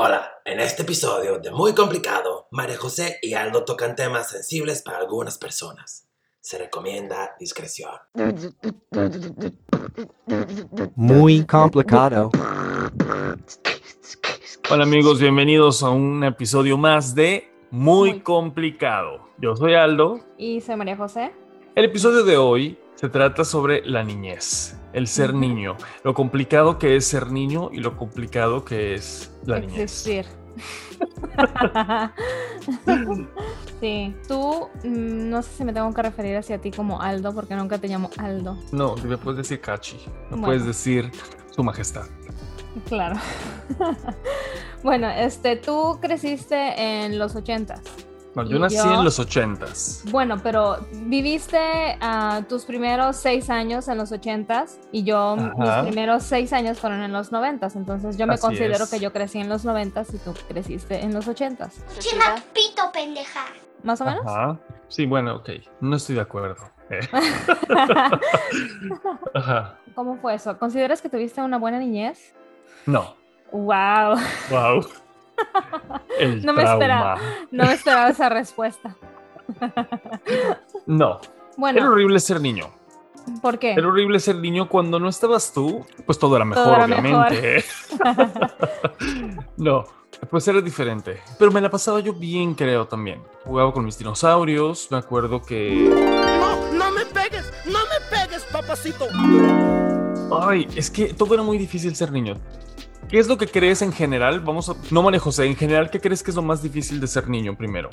Hola, en este episodio de Muy Complicado, María José y Aldo tocan temas sensibles para algunas personas. Se recomienda discreción. Muy complicado. Hola amigos, bienvenidos a un episodio más de Muy, Muy. Complicado. Yo soy Aldo. Y soy María José. El episodio de hoy se trata sobre la niñez, el ser niño, lo complicado que es ser niño y lo complicado que es la niñez. Existir. sí, tú, mm, no sé si me tengo que referir hacia ti como Aldo, porque nunca te llamo Aldo. No, me puedes decir Cachi, Bueno. puedes decir Su Majestad. Claro. bueno, este, tú creciste en los ochentas. No, yo nací yo- en los ochentas. Bueno, pero viviste ah, tus primeros seis años en los ochentas y yo Ajá. mis primeros seis años fueron en los noventas. Entonces yo me Así considero es. que yo crecí en los noventas y tú creciste en los ochentas. Chima pito, pendeja. ¿Más o menos? Ajá. Sí, bueno, ok. No estoy de acuerdo. Eh, Ajá. ¿Cómo fue eso? ¿Consideras que tuviste una buena niñez? No. Wow, Wow. El No me esperaba. no me esperaba esa respuesta. No. Era Bueno, horrible ser niño. ¿por qué? Era horrible ser niño cuando no estabas tú, pues todo era mejor, Todo era obviamente. no, pues era diferente. Pero me la pasaba yo bien, creo también. Jugaba con mis dinosaurios, me acuerdo que. No, no me pegues, no me pegues, papacito. Ay, es que todo era muy difícil ser niño. ¿Qué es lo que crees en general? Vamos a. No, María José, en general, ¿qué crees que es lo más difícil de ser niño primero?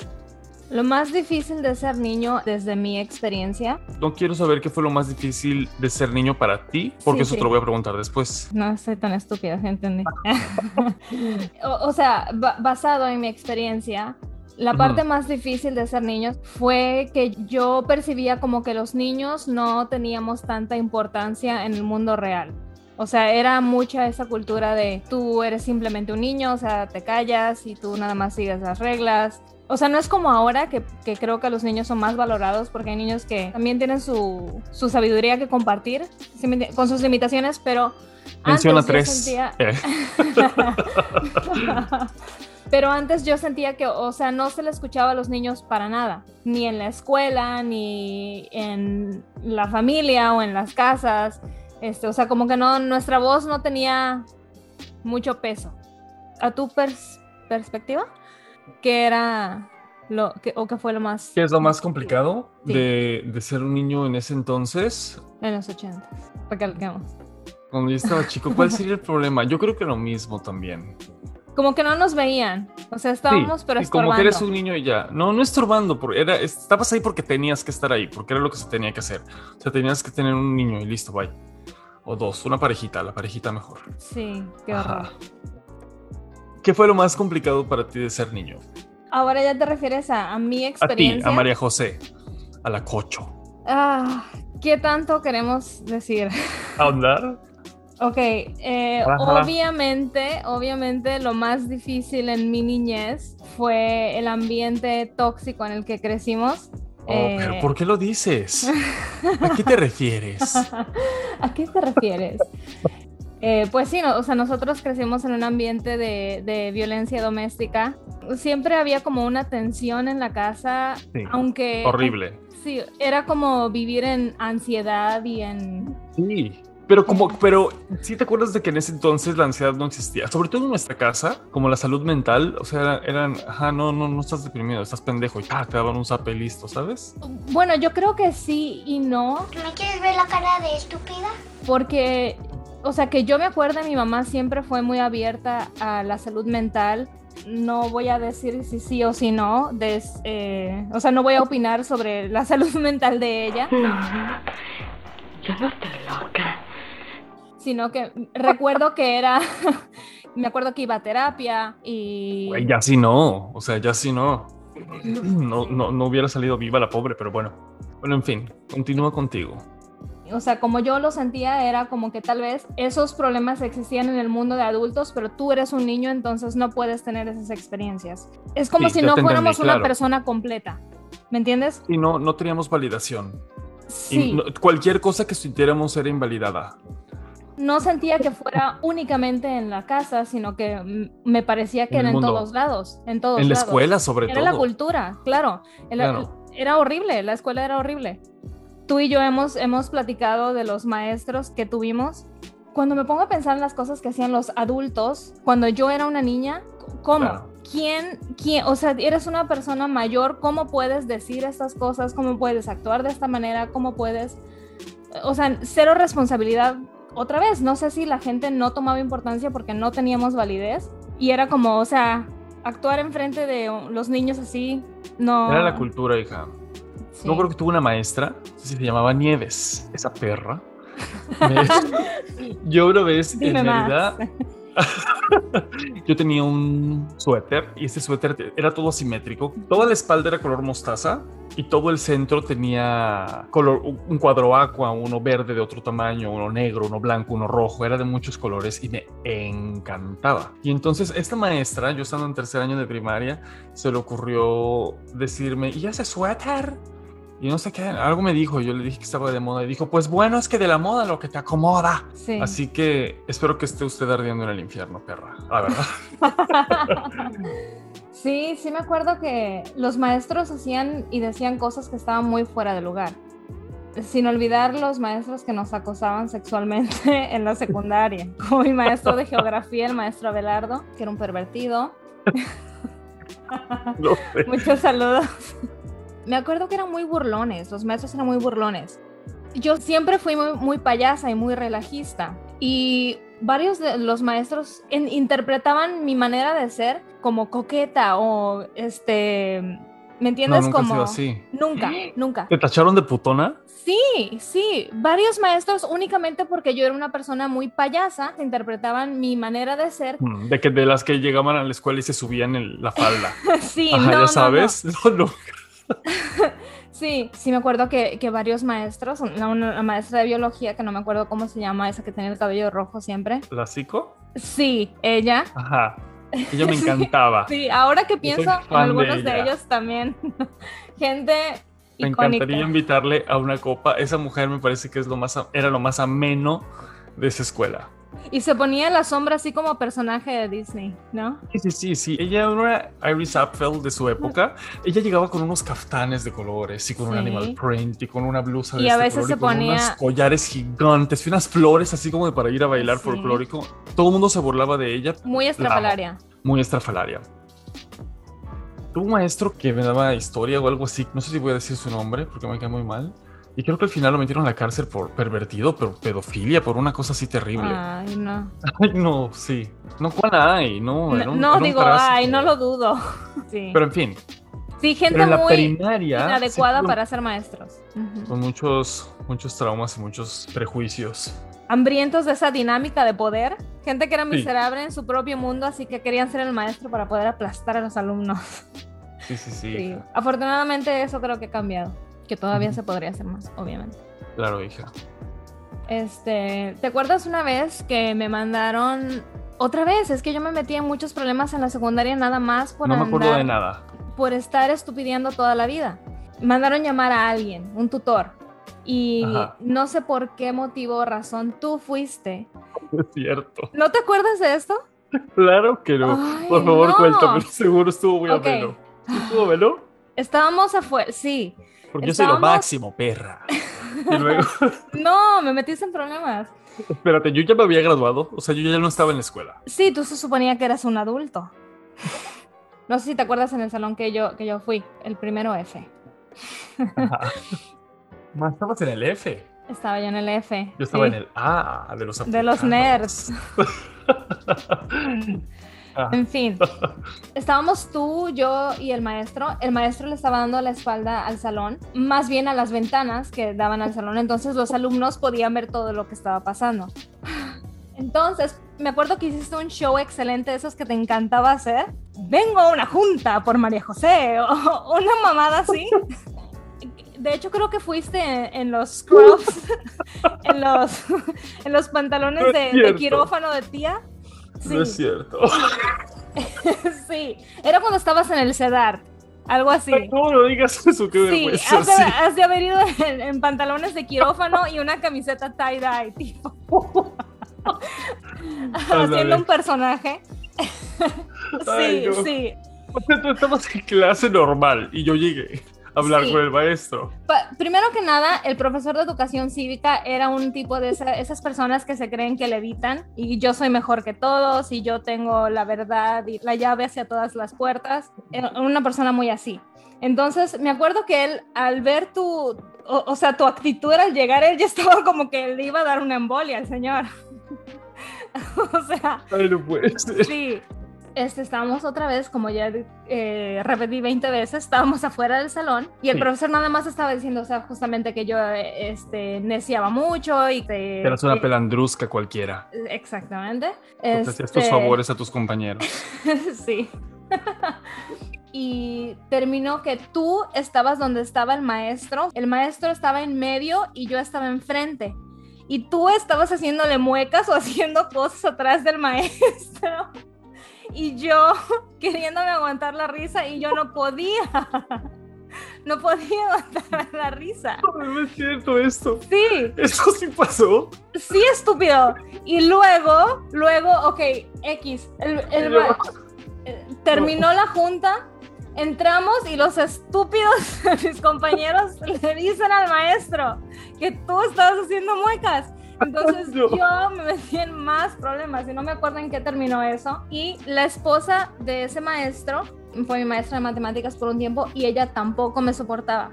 Lo más difícil de ser niño, desde mi experiencia, No quiero saber qué fue lo más difícil de ser niño para ti, porque Sí, eso sí. te lo voy a preguntar después. no soy tan estúpida, ¿sí entendí? o, o sea, ba- basado en mi experiencia, la parte más difícil de ser niño fue que yo percibía como que los niños no teníamos tanta importancia en el mundo real. O sea, era mucha esa cultura de tú eres simplemente un niño, o sea, te callas y tú nada más sigues las reglas. O sea, no es como ahora que, que creo que los niños son más valorados porque hay niños que también tienen su, su sabiduría que compartir ¿sí me enti- con sus limitaciones, pero... Menciona antes yo tres. sentía- Eh, Pero antes yo sentía que, o sea, no se le escuchaba a los niños para nada, ni en la escuela, ni en la familia o en las casas. Este, o sea, como que no, nuestra voz no tenía mucho peso. ¿A tu pers- perspectiva? ¿Qué era lo que, o qué fue lo más ¿Qué es lo más complicado Sí. de, de ser un niño en ese entonces? en los ochentas? Recalquemos. Cuando yo estaba chico, ¿cuál sería el problema? Yo creo que lo mismo también. Como que no nos veían. O sea, estábamos, pero y como estorbando. que eres un niño y ya. No, no estorbando, era, estabas ahí porque tenías que estar ahí, porque era lo que se tenía que hacer. O sea, tenías que tener un niño y listo, bye. O dos, una parejita, la parejita mejor. Sí, qué horror. ¿Qué fue lo más complicado para ti de ser niño? Ahora ya te refieres a, a mi A ti, experiencia. a María José, a la Cocho. Ah, ¿Qué tanto queremos decir? ¿A andar? Ok, eh, obviamente, obviamente lo más difícil en mi niñez fue el ambiente tóxico en el que crecimos. Oh, Eh, pero ¿por qué lo dices? ¿A qué te refieres? ¿A qué te refieres? Eh, pues sí, no, o sea, nosotros crecimos en un ambiente de, de violencia doméstica. Siempre había como una tensión en la casa, Sí, aunque... Horrible. Sí, era como vivir en ansiedad y en... Sí. Pero como, pero sí te acuerdas de que en ese entonces la ansiedad no existía, sobre todo en nuestra casa, como la salud mental, o sea, era- eran, ajá, no, no, no estás deprimido, estás pendejo y ah, te daban un zape listo, ¿sabes? Bueno, yo creo que sí y no, ¿Me quieres ver la cara de estúpida? porque, o sea, que yo me acuerdo, mi mamá siempre fue muy abierta a la salud mental. No voy a decir si sí o si no, des- eh, o sea, no voy a opinar sobre la salud mental de ella, Yo no estoy loca. Sino que recuerdo que era, me acuerdo que iba a terapia y... Güey, ya sí no, o sea, ya sí no. No, no, no hubiera salido viva la pobre, pero bueno. Bueno, en fin, continúa contigo. O sea, como yo lo sentía, era como que tal vez esos problemas existían en el mundo de adultos, pero tú eres un niño, entonces no puedes tener esas experiencias. Es como Sí, si no fuéramos una claro. persona completa. ¿Me entiendes? Y no, no teníamos validación. Y Sí. no- cualquier cosa que sintiéramos era invalidada. No sentía que fuera únicamente en la casa, sino que me parecía que En era en todos lados, en todos En la lados. escuela, sobre Era la todo. cultura, claro. Era, Claro. era horrible, la escuela era horrible. Tú y yo hemos, hemos platicado de los maestros que tuvimos. Cuando me pongo a pensar en las cosas que hacían los adultos, cuando yo era una niña, ¿cómo? Claro. ¿Quién, quién, o sea, eres una persona mayor, ¿cómo puedes decir estas cosas? ¿Cómo puedes actuar de esta manera? ¿Cómo puedes, o sea, cero responsabilidad? Otra vez, no sé si la gente no tomaba importancia porque no teníamos validez y era como, o sea, actuar enfrente de los niños así, no. Era la cultura, hija. Sí. No creo que tuve una maestra, se llamaba Nieves, esa perra. Yo una vez Dime en más. Yo tenía un suéter y ese suéter era todo asimétrico. Toda la espalda era color mostaza y todo el centro tenía color, un cuadro aqua, uno verde de otro tamaño, uno negro, uno blanco, uno rojo. Era de muchos colores y me encantaba. Y entonces esta maestra, yo estando en tercer año de primaria, se le ocurrió decirme, ¿y ese suéter? Y no sé qué, algo me dijo, yo le dije que estaba de moda y dijo, pues bueno, es que de la moda lo que te acomoda. Sí. Así que espero que esté usted ardiendo en el infierno, perra. La verdad. Sí, sí me acuerdo que los maestros hacían y decían cosas que estaban muy fuera de lugar. Sin olvidar los maestros que nos acosaban sexualmente en la secundaria, como mi maestro de geografía, el maestro Abelardo, que era un pervertido. No sé. Muchos saludos. Me acuerdo que eran muy burlones, los maestros eran muy burlones. Yo siempre fui muy, muy payasa y muy relajista. Y varios de los maestros en- interpretaban mi manera de ser como coqueta o este. ¿Me No, entiendes? nunca ha como. así. Nunca, nunca. ¿Te tacharon de putona? Sí, sí, varios maestros únicamente porque yo era una persona muy payasa, interpretaban mi manera de ser. Mm, De que de las que llegaban a la escuela y se subían en la falda. sí, Ajá, no, no, ya no. sabes. No, no. Sí, sí me acuerdo que, que varios maestros, una, una maestra de biología, que no me acuerdo cómo se llama, esa que tenía el cabello rojo siempre. ¿La psico? Sí, ella. Ajá. Ella me encantaba. Sí, ahora que pienso en de algunos de, ellos también. Gente Me icónica. encantaría invitarle a una copa. Esa mujer me parece que es lo más, era lo más ameno de esa escuela. Y se ponía en la sombra así como personaje de Disney, ¿no? Sí, sí, sí, sí. Ella era Iris Apfel de su época. Ella llegaba con unos caftanes de colores y con un Sí. animal print y con una blusa de Y a este veces color se con ponía- unos collares gigantes y unas flores así como de para ir a bailar Sí. folclórico. Todo el mundo se burlaba de ella. Muy estrafalaria. Muy estrafalaria. Tuve un maestro que me daba historia o algo así. No sé si voy a decir su nombre porque me cae muy mal. Y creo que al final lo metieron a la cárcel por pervertido, por pedofilia, por una cosa así terrible. Ay, no. Ay, no, sí. No, ¿cuál hay? No, era No, un- no, era un digo, parásito. ay, no lo dudo. Sí, Pero en fin, sí gente en muy sí inadecuada para ser maestros. Con muchos, muchos traumas y muchos prejuicios. hambrientos de esa dinámica de poder, gente que era Sí. miserable en su propio mundo, así que querían ser el maestro para poder aplastar a los alumnos. Sí, sí, sí. Afortunadamente eso creo que ha cambiado, que todavía se podría hacer más, obviamente. Claro, hija. Este, ¿te acuerdas una vez que me mandaron otra vez? Es que yo me metí en muchos problemas en la secundaria nada más por No me acuerdo andar- de nada. por estar estupidiando toda la vida. Mandaron llamar a alguien, un tutor. Y Ajá. no sé por qué motivo o razón tú fuiste. Es cierto. ¿No te acuerdas de esto? Claro que no. Ay, Por favor, no. cuéntame. Seguro estuvo muy Ok. ameno. ¿Sí estuvo ameno? Estábamos afuera, sí. Porque yo soy lo máximo, perra. Y luego, No, me metiste en problemas. espérate, yo ya me había graduado. O sea, yo ya no estaba en la escuela. Sí, tú se suponía que eras un adulto. No sé si te acuerdas en el salón que yo, que yo fui, el primero F. Más estabas en el F. Estaba yo en el F. Yo estaba sí. en el A de los De los nerds. Ah, En fin, estábamos tú, yo y el maestro. El maestro le estaba dando la espalda al salón, más bien a las ventanas que daban al salón, entonces los alumnos podían ver todo lo que estaba pasando. Entonces, me acuerdo que hiciste un show excelente, de esos que te encantaba hacer. Vengo a una junta por María José, o una mamada así. De hecho, creo que fuiste en, en los scrubs, en los, en los pantalones No de, de quirófano de tía. No es cierto. sí, era cuando estabas en el CEDAR, algo así. No, no digas eso, qué Sí, vergüenza. has de, sí. has de haber ido en, en pantalones de quirófano y una camiseta tie-dye, tipo. Haciendo un personaje. Ay, sí, no. sí. O sea, tú estabas en clase normal y yo llegué hablar Sí. con el maestro. Pa- primero que nada, el profesor de educación cívica era un tipo de esa- esas personas que se creen que levitan y yo soy mejor que todos y yo tengo la verdad y la llave hacia todas las puertas. Era una persona muy así. Entonces, me acuerdo que él, al ver tu, o, o sea, tu actitud al llegar, él ya estaba como que le iba a dar una embolia al señor. o sea, Ay, no puede ser. Sí, este, estábamos otra vez, como ya eh, repetí 20 veces, estábamos afuera del salón y el Sí. profesor nada más estaba diciendo, o sea, justamente que yo este, neciaba mucho y que... Eras una pelandrusca cualquiera. Exactamente. Te hacías tus Este, favores a tus compañeros. sí. y terminó que tú estabas donde estaba el maestro, el maestro estaba en medio y yo estaba enfrente. Y tú estabas haciéndole muecas o haciendo cosas atrás del maestro. Y yo queriéndome aguantar la risa y yo no podía. No podía aguantar la risa. No es cierto esto. Sí, Esto sí pasó. sí, estúpido. Y luego, luego, ok, X. El, el No. terminó la junta, entramos y los estúpidos mis compañeros le dicen al maestro que tú estabas haciendo muecas. Entonces No. yo me metí en más problemas y no me acuerdo en qué terminó eso. Y la esposa de ese maestro fue mi maestra de matemáticas por un tiempo y ella tampoco me soportaba.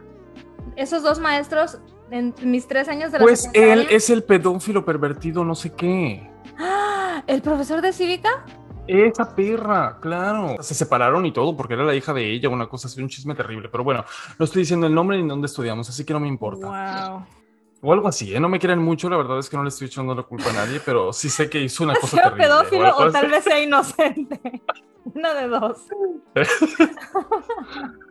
Esos dos maestros en mis tres años de la Pues él es el pedófilo pervertido, no sé qué. ¡Ah! ¿El profesor de cívica? Esa perra, claro. Se separaron y todo porque era la hija de ella, una cosa así, un chisme terrible. Pero bueno, no estoy diciendo el nombre ni dónde estudiamos, así que no me importa. Wow. O algo así, ¿eh? No me quieren mucho, la verdad es que no le estoy echando la culpa a nadie, pero sí sé que hizo una cosa Sea terrible. pedófilo algo o tal vez sea inocente. Una de dos.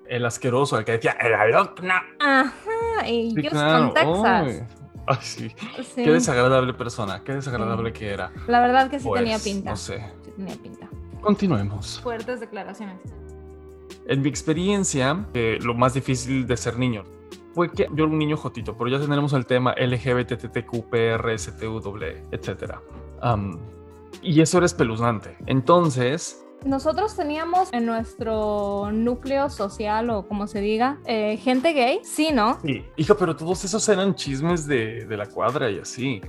El asqueroso, el que decía, el alumna. Ajá. Y Sí, claro. Texas. Ay. Ay, sí. Sí. Qué desagradable persona, qué desagradable que era. La verdad que sí Pues, tenía pinta. No sé. Sí tenía pinta. Continuemos. Fuertes declaraciones. En mi experiencia, eh, lo más difícil de ser niño fue que yo era un niño jotito, pero ya tenemos el tema LGBTTQPRSTUW, etc. y eso era espeluznante. Entonces, Nosotros teníamos en nuestro núcleo social o como se diga, eh, gente gay. Sí, ¿no? sí, hija, pero todos esos eran chismes de, de la cuadra y así.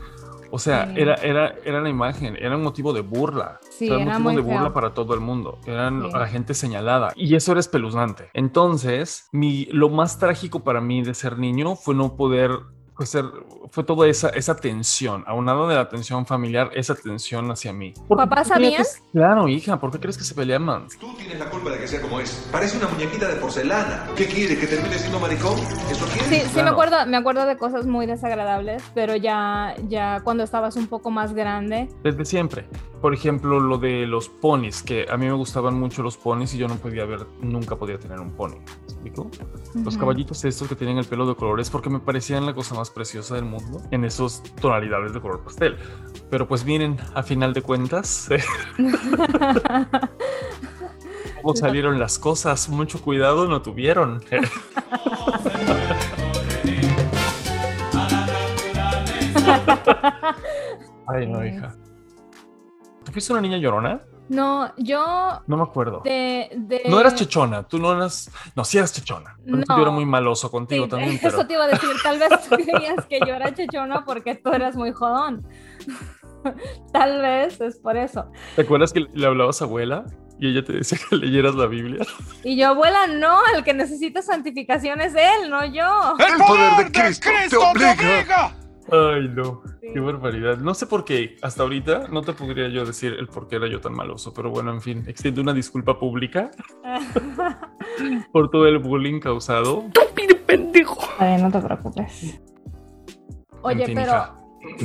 O sea, Sí. era, era, era la imagen, era un motivo de burla. Sí, era un motivo de burla feo. para todo el mundo. Eran Sí. la gente señalada. Y eso era espeluznante. Entonces, mi, lo más trágico para mí de ser niño fue no poder. Fue, ser, fue toda esa, esa tensión, aunado de la tensión familiar, esa tensión hacia mí. ¿Por qué ¿Papás crees que- sabían? Claro, hija, ¿por qué crees que se peleaban? Tú tienes la culpa de que sea como es. Parece una muñequita de porcelana. ¿Qué quieres? ¿Que termine siendo maricón? ¿Eso quieres? Sí, sí me Claro. acuerdo, me acuerdo de cosas muy desagradables, pero ya, ya cuando estabas un poco más grande, Desde siempre. Por ejemplo, lo de los ponis, que a mí me gustaban mucho los ponis y yo no podía ver, nunca podía tener un pony. ¿Me explico? Los Ujú. caballitos estos que tienen el pelo de colores porque me parecían la cosa más preciosa del mundo en esos tonalidades de color pastel. Pero pues miren, a final de cuentas, cómo salieron las cosas, mucho cuidado no tuvieron. Ay, no, hija. ¿Tú fuiste una niña llorona? No, yo No me acuerdo. de, de- No eras chechona, tú no eras. No, sí eras chechona. No. Yo era muy maloso contigo Sí, también, Eso pero. te iba a decir, tal vez tú creías que yo era chechona porque tú eras muy jodón. tal vez es por eso. ¿Te acuerdas que le hablabas a abuela y ella te decía que leyeras la Biblia? Y yo, abuela, no, el que necesita santificación es él, no yo. ¡El poder de Cristo, te obliga! Ay, no. Sí. Qué barbaridad. No sé por qué. Hasta ahorita no te podría yo decir el por qué era yo tan maloso, pero bueno, en fin, extiendo una disculpa pública por todo el bullying causado. Ay, no te preocupes. Oye, En fin, pero hija.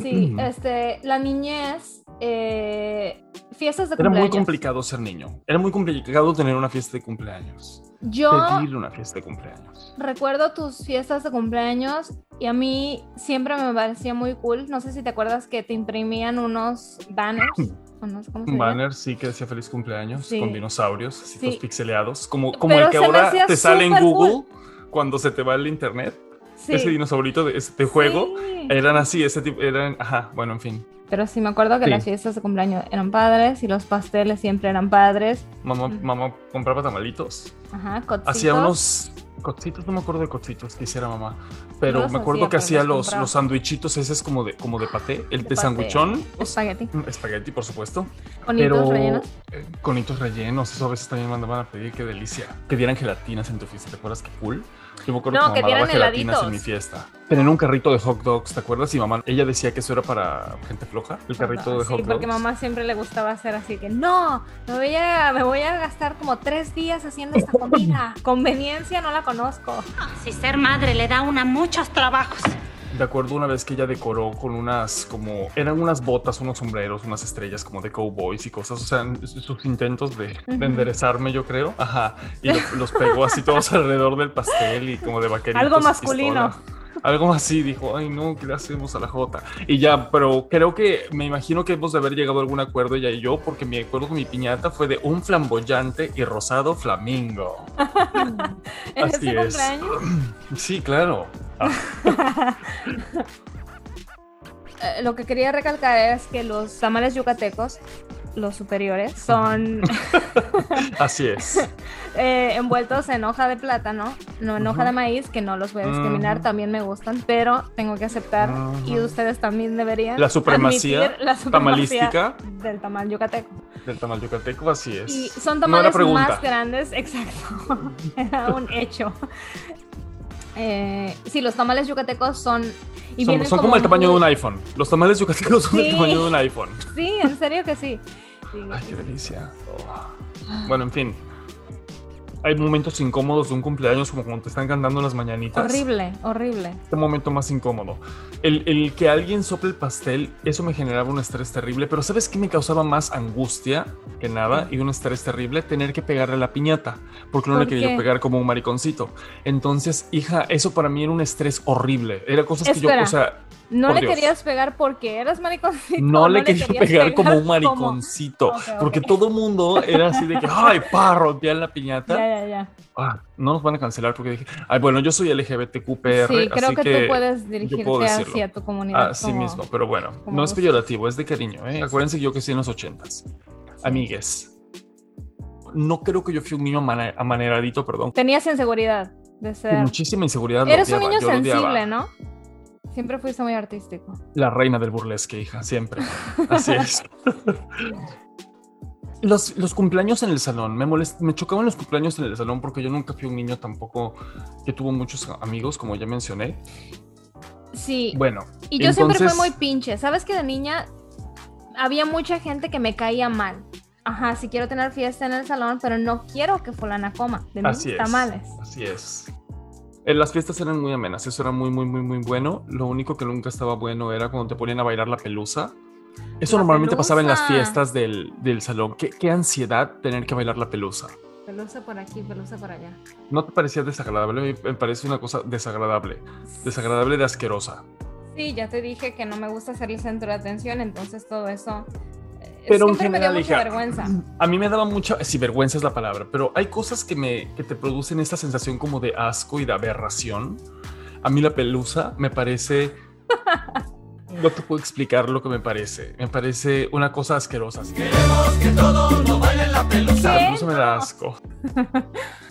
sí, este, la niñez, eh, fiestas de Era muy cumpleaños. complicado ser niño. Era muy complicado tener una fiesta de cumpleaños. Yo Pedir una fiesta de cumpleaños. recuerdo tus fiestas de cumpleaños y a mí siempre me parecía muy cool. No sé si te acuerdas que te imprimían unos banners. no sé Un banner, sí, que decía feliz cumpleaños, Sí. con dinosaurios, así Sí. pixeleados, como, como Pero el que ahora te sale en Google cuando se te va el internet. Sí. Ese dinosaurito de este juego, eran así, ese tipo, eran, ajá, bueno, en fin. Pero sí me acuerdo que Sí. las fiestas de cumpleaños eran padres y los pasteles siempre eran padres. Mamá, mamá compraba tamalitos. Ajá, cocitos. Hacía unos cocitos, no me acuerdo de cocitos que hiciera mamá. Pero los me acuerdo hacía, que hacía los los, compraba. los sandwichitos esos como de, como de paté, el de, sandwichón. Espagueti. Mm, Espagueti, por supuesto. Bonitos pero rellenos. eh, conitos rellenos, eso a veces también mandaban a pedir, qué delicia. Que dieran gelatinas en tu fiesta, ¿te acuerdas qué cool? Yo me acuerdo No, que que mamá gelatinas en mi fiesta. Tenían un carrito de hot dogs, ¿te acuerdas? Y mamá, ella decía que eso era para gente floja, el carrito de Sí, hot dogs. porque mamá siempre le gustaba hacer así que no, me voy a, me voy a gastar como tres días haciendo esta comida. Conveniencia no la conozco. Si ser madre le da una muchos trabajos. De acuerdo una vez que ella decoró con unas como eran unas botas, unos sombreros, unas estrellas como de cowboys y cosas, o sea, sus intentos de, de enderezarme, yo creo. Ajá. Y lo- los pegó así todos alrededor del pastel y como de vaqueritos. Algo masculino. pistola. Algo así, dijo, ay no, ¿qué le hacemos a la Jota? Y ya, pero creo que me imagino que hemos de haber llegado a algún acuerdo ella y yo, porque me acuerdo que mi piñata fue de un flamboyante y rosado flamingo. En Así ese es. cumpleaños Sí, claro. eh, lo que quería recalcar es que los tamales yucatecos, los superiores, son Así es. eh, envueltos en hoja de plátano, no en hoja de maíz, que no los voy a discriminar, también me gustan, pero tengo que aceptar, y ustedes también deberían La supremacía la supremacía tamalística. del tamal yucateco. Del tamal yucateco, así es. Y son tamales más grandes, exacto, era un hecho. Eh, sí, los tamales yucatecos son... Y son, son como el tamaño de un iPhone. Los tamales yucatecos son Sí. el tamaño de un iPhone. Sí, en serio que sí. Ay, qué delicia. Oh. Bueno, en fin. Hay momentos incómodos de un cumpleaños como cuando te están cantando las mañanitas. Horrible, horrible. Este momento más incómodo. El, el que alguien sople el pastel, eso me generaba un estrés terrible. Pero ¿sabes qué me causaba más angustia que nada y un estrés terrible? Tener que pegarle la piñata. Porque no ¿Por le quería qué? pegar como un mariconcito. Entonces, hija, eso para mí era un estrés horrible. Era cosas que yo, o sea, No Por le Dios. querías pegar porque eras mariconcito. no o le quería querías pegar como un mariconcito. Porque todo el mundo era así de que, ay, pa, rompía la piñata. Ya, ya, ya. Ah, no nos van a cancelar porque dije, ay, bueno, yo soy LGBTQPR. Sí, creo así que, que tú puedes dirigirte hacia tu comunidad. Así como- mismo, pero bueno, no es peyorativo, es de cariño. ¿eh? Acuérdense que yo que sí en los ochentas. Amigues. No creo que yo fui un niño amane- amaneradito, perdón. Tenías inseguridad de ser. muchísima inseguridad. Eres un niño sensible, ¿no? Siempre fuiste muy artístico. La reina del burlesque, hija, siempre. Así es. Los, los cumpleaños en el salón, me, molest- me chocaban los cumpleaños en el salón porque yo nunca fui un niño tampoco que tuvo muchos amigos, como ya mencioné. Sí. Bueno, y yo siempre fui muy pinche. ¿Sabes que de niña había mucha gente que me caía mal? Ajá, sí quiero tener fiesta en el salón, pero no quiero que fulana coma de mis Así es. tamales. Así es. Las fiestas eran muy amenas, eso era muy, muy, muy, muy bueno. Lo único que nunca estaba bueno era cuando te ponían a bailar la pelusa. Eso La normalmente pasaba en las fiestas del, del salón. ¿Qué, qué ansiedad tener que bailar la pelusa. Pelusa por aquí, pelusa por allá. ¿No te parecía desagradable? Me- Me parece una cosa desagradable. Desagradable de asquerosa. Sí, ya te dije que no me gusta ser el centro de atención, entonces todo eso. Eh, Pero en siempre me dio general, mucha vergüenza. A mí me daba mucha, sí, vergüenza es la palabra, pero hay cosas que me que te producen esta sensación como de asco y de aberración. A mí la pelusa me parece no te puedo explicar lo que me parece. Me parece una cosa asquerosa. Queremos que todo lo bailen la pelusa. La pelusa me da asco.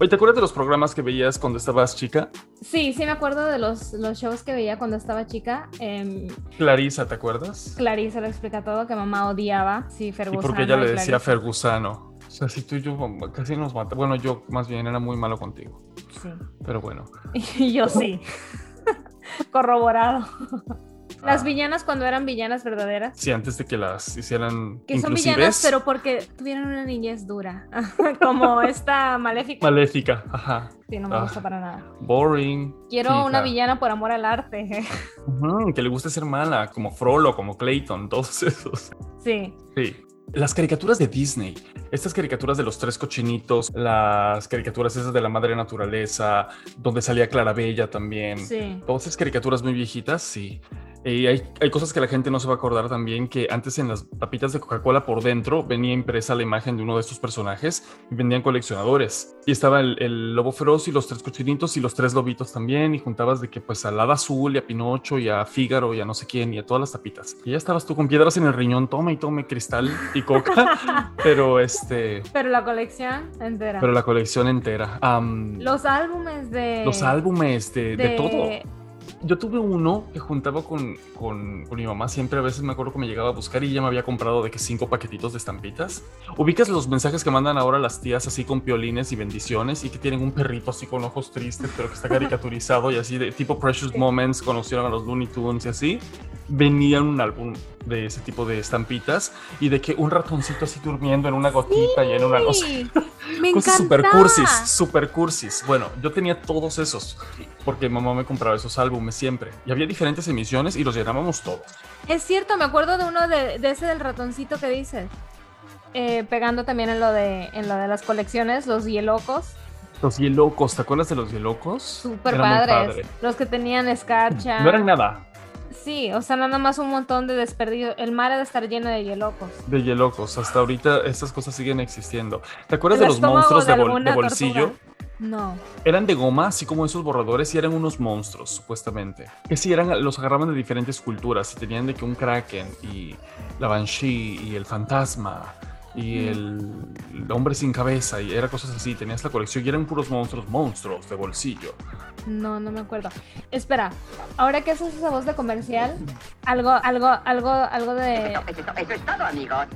Oye, ¿te acuerdas de los programas que veías cuando estabas chica? Sí, sí me acuerdo de los, los shows que veía cuando estaba chica. Em, Clarisa, ¿te acuerdas? Clarisa lo explica todo, que mamá odiaba. Sí, Y Fergusano. porque ella le decía Clarisa. Fergusano. O sea, si tú y yo casi nos mata. Bueno, yo más bien era muy malo contigo. Sí. Pero bueno. Y yo sí. Corroborado. Las Ah. villanas cuando eran villanas verdaderas. Sí, antes de que las hicieran Que son villanas, pero porque tuvieron una niñez dura. Como esta maléfica. maléfica. Ajá. Sí, no me Ah. gusta para nada. Boring. Quiero Sí, una villana por amor al arte. Que le guste ser mala, como Frollo, como Clayton, todos esos. Sí. Sí. Las caricaturas de Disney, estas caricaturas de los tres cochinitos, las caricaturas esas de la madre naturaleza, donde salía Clarabella también. Sí. Todas esas caricaturas muy viejitas, sí. Y hay, hay cosas que la gente no se va a acordar también, que antes en las tapitas de Coca-Cola por dentro venía impresa la imagen de uno de estos personajes y vendían coleccionadores. Y estaba el, el lobo feroz y los tres cochinitos y los tres lobitos también y juntabas de que pues al hada azul y a Pinocho y a Fígaro y a no sé quién y a todas las tapitas. Y ya estabas tú con piedras en el riñón, tome y tome cristal y coca, pero este... Pero la colección entera. Pero la colección entera. Los álbumes de. los álbumes de, de de- todo. Yo tuve uno que juntaba con, con, con mi mamá siempre. A veces me acuerdo que me llegaba a buscar y ella me había comprado de que cinco paquetitos de estampitas. Ubicas los mensajes que mandan ahora las tías así con piolines y bendiciones y que tienen un perrito así con ojos tristes, pero que está caricaturizado y así de tipo Precious Moments, conocieron a los Looney Tunes y así. Venía un álbum de ese tipo de estampitas y de que un ratoncito así durmiendo en una gotita y en una cosa. Me Cosas super cursis, super cursis. Bueno, yo tenía todos esos porque mamá me compraba esos álbumes siempre. Y había diferentes emisiones y los llenábamos todos. Es cierto, me acuerdo de uno de, de ese del ratoncito que dices. Eh, pegando también en lo de en lo de las colecciones, los hielocos, Los hielocos, ¿te acuerdas de los hielocos? súper Era muy padres. padre. Los que tenían escarcha. No eran nada Sí, o sea, nada más un montón de desperdicio. El mar ha de estar lleno de hielocos. de hielocos. Hasta ahorita estas cosas siguen existiendo. ¿Te acuerdas de los monstruos de, bol- bolsillo? tortuga. No. Eran de goma, así como esos borradores, y eran unos monstruos, supuestamente. Que sí, eran, los agarraban de diferentes culturas, y tenían de que un kraken, y la banshee, y el fantasma, y el, el hombre sin cabeza, y era cosas así. Tenías la colección, y eran puros monstruos, monstruos de bolsillo. No, no me acuerdo. Espera, ahora que haces esa voz de comercial, algo, algo, algo, algo de, Eso es todo, amigos.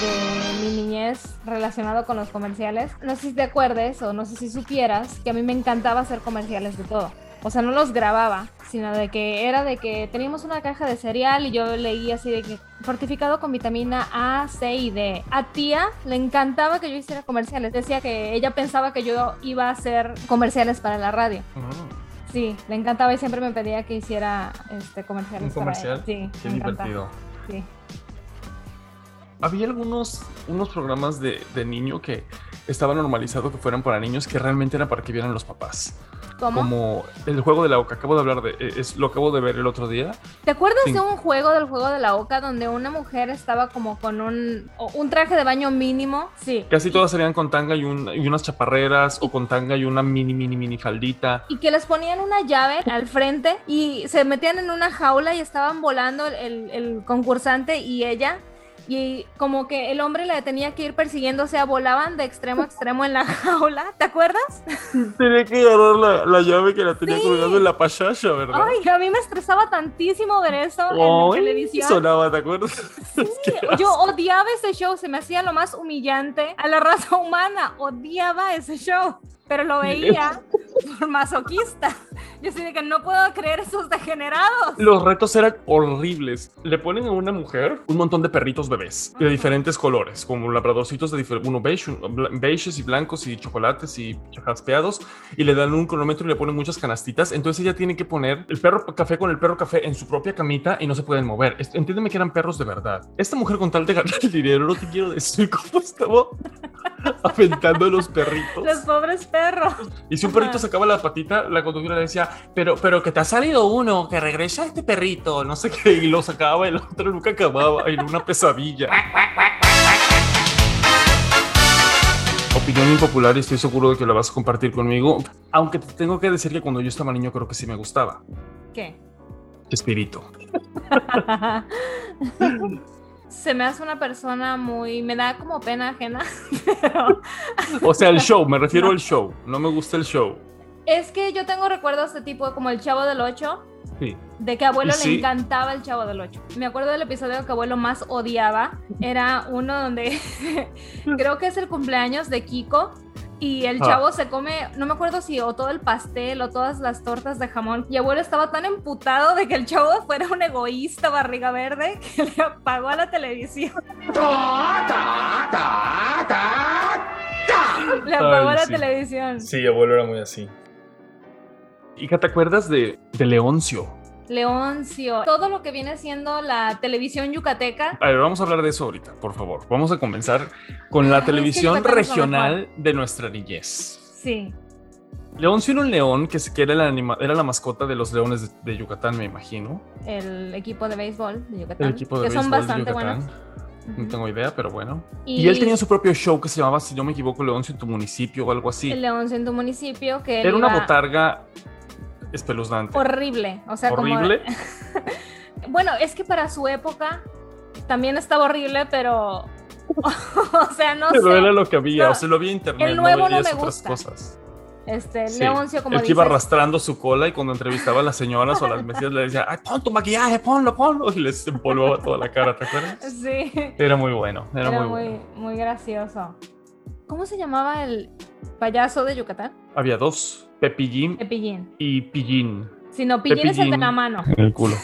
de mi niñez relacionado con los comerciales. No sé si te acuerdes o no sé si supieras que a mí me encantaba hacer comerciales de todo. O sea, no los grababa, sino de que era de que teníamos una caja de cereal y yo leía así de que fortificado con vitamina A, C y D. A tía le encantaba que yo hiciera comerciales. Decía que ella pensaba que yo iba a hacer comerciales para la radio. Sí, le encantaba y siempre me pedía que hiciera este comerciales. Un para comercial. Sí, Qué divertido. Sí. Había algunos unos programas de, de niño que estaba normalizado que fueran para niños que realmente eran para que vieran los papás. ¿Cómo? Como el juego de la oca. Acabo de hablar de. eh, Es, lo acabo de ver el otro día. ¿Te acuerdas Sí. de un juego del juego de la oca donde una mujer estaba como con un, un traje de baño mínimo? Sí. Casi todas salían con tanga y, un- y unas chaparreras o con tanga y una mini, mini, mini faldita. Y que les ponían una llave al frente y se metían en una jaula y estaban volando el, el- el concursante y ella. Y como que el hombre la tenía que ir persiguiendo, o sea, volaban de extremo a extremo en la jaula. ¿Te acuerdas? Tenía que agarrar la, la llave que la tenía Sí. colgando en la pachasha, ¿verdad? Ay, a mí me estresaba tantísimo ver eso en Ay, televisión. sonaba, ¿te acuerdas? Sí, yo odiaba ese show, se me hacía lo más humillante a la raza humana. Odiaba ese show, pero lo veía por masoquista. Yo así de que no puedo creer esos degenerados. Los retos eran horribles. Le ponen a una mujer un montón de perritos bebés de diferentes colores, como labradorcitos de uno beige, beiges y blancos y chocolates y jaspeados, y le dan un cronómetro y le ponen muchas canastitas. Entonces ella tiene que poner el perro café con el perro café en su propia camita y no se pueden mover. Entiéndeme que eran perros de verdad. Esta mujer con tal de ganar el dinero, no te quiero decir cómo estaba aventando a los perritos. Los pobres perros. Y si un perrito sacaba la patita, la conductora le decía, pero, pero que te ha salido uno, que regresa este perrito, no sé qué, y lo sacaba el otro nunca acababa, en una pesadilla. Opinión impopular y estoy seguro de que la vas a compartir conmigo, aunque te tengo que decir que cuando yo estaba niño creo que sí me gustaba. ¿Qué? Espíritu. Se me hace una persona muy. Me da como pena ajena. Pero O sea, el show, me refiero al show, no me gusta el show. es que yo tengo recuerdos de tipo como el chavo del 8. Sí. De que a abuelo le encantaba el Chavo del 8. Me acuerdo del episodio que abuelo más odiaba. Era uno donde creo que es el cumpleaños de Kiko. Y el Ah. chavo se come, no me acuerdo si o todo el pastel o todas las tortas de jamón. Y abuelo estaba tan emputado de que el chavo fuera un egoísta barriga verde que le apagó a la televisión. Le apagó Ay, la sí. televisión. Sí, abuelo era muy así. Hija, ¿te acuerdas de, de Leoncio? Leoncio, todo lo que viene siendo la televisión yucateca. A ver, vamos a hablar de eso ahorita, por favor. Vamos a comenzar con la es que televisión regional de nuestra niñez. Sí. Leoncio era un león que, se- que era, la era la mascota de los leones de, de Yucatán, me imagino. El equipo de béisbol de Yucatán. El equipo de que son de bastante Yucatán. buenos. No tengo idea, pero bueno. Y... él tenía su propio show que se llamaba, si no me equivoco, Leoncio en tu municipio o algo así. El León en tu municipio que Era una botarga espeluznante. horrible. O sea, Horrible. como. bueno, es que para su época también estaba horrible, pero. o sea, no Pero sé. era lo que había, No, o sea, lo en internet. el nuevo no veías me otras gusta. cosas. Este, Sí. Leoncio, como el que iba arrastrando su cola y cuando entrevistaba a las señoras o a las mesías le decía, Ay, pon tu maquillaje, ponlo, ponlo. Y les empolvaba toda la cara, ¿te acuerdas? Sí. Era muy bueno, era, Era, muy, muy, bueno. muy gracioso. ¿Cómo se llamaba el payaso de Yucatán? Había dos, Pepillín Pepillín. y Pillín. Si no, Pillín es el de la mano. En el culo.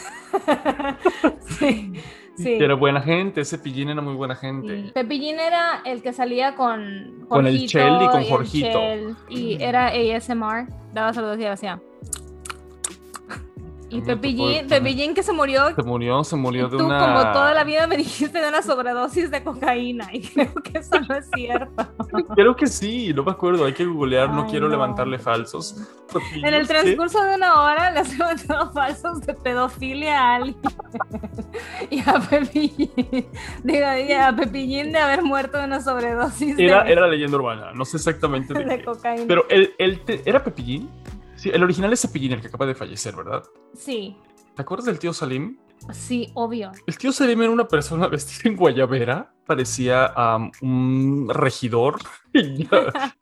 sí. Sí. Era buena gente, ese Pillín era muy buena gente. Y Pepillín era el que salía con Con el Chel y con el Jorgito. Chel, y era ASMR, daba saludos y hacía. Y Pepillín, Pepillín que se murió. Se murió, se murió de tú, una... como toda la vida, me dijiste de una sobredosis de cocaína. Y creo que eso no es cierto. Creo que sí, no me acuerdo, hay que googlear, no quiero no. levantarle falsos. En el transcurso de una hora le has levantado falsos de pedofilia a alguien. y a Pepillín. Digo, a Pepillín de haber muerto de una sobredosis Era, de, era la leyenda urbana, no sé exactamente de de qué. cocaína. Pero el te- ¿era Pepillín? Sí, el original es Cepillín, el que acaba de fallecer, ¿verdad? Sí, ¿Te acuerdas del tío Salim? Sí, obvio. El tío Salim era una persona vestida en guayabera, parecía un regidor.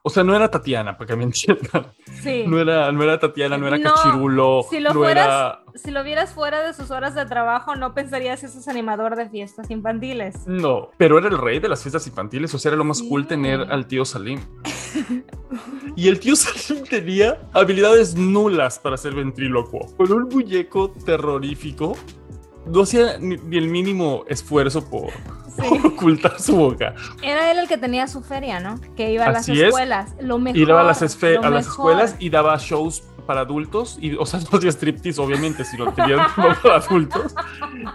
O sea, no era Tatiana, para que me entiendan. Sí. No era, no era Tatiana, no era No, Cachirulo, si lo no fueras- era... Si lo vieras fuera de sus horas de trabajo, no pensarías que es animador de fiestas infantiles. No, pero era el rey de las fiestas infantiles, o sea, era lo más cool tener al tío Salim. Y el tío Salim tenía habilidades nulas para ser ventrílocuo. Con un muñeco terrorífico, no hacía ni, ni el mínimo esfuerzo por, Sí. por ocultar su boca. Era él el que tenía su feria, ¿no? Que iba a las es. escuelas. Lo mejor. Iba a las, a las escuelas y daba shows para adultos, y, o sea, no hacía striptease, obviamente, si lo tenían para adultos,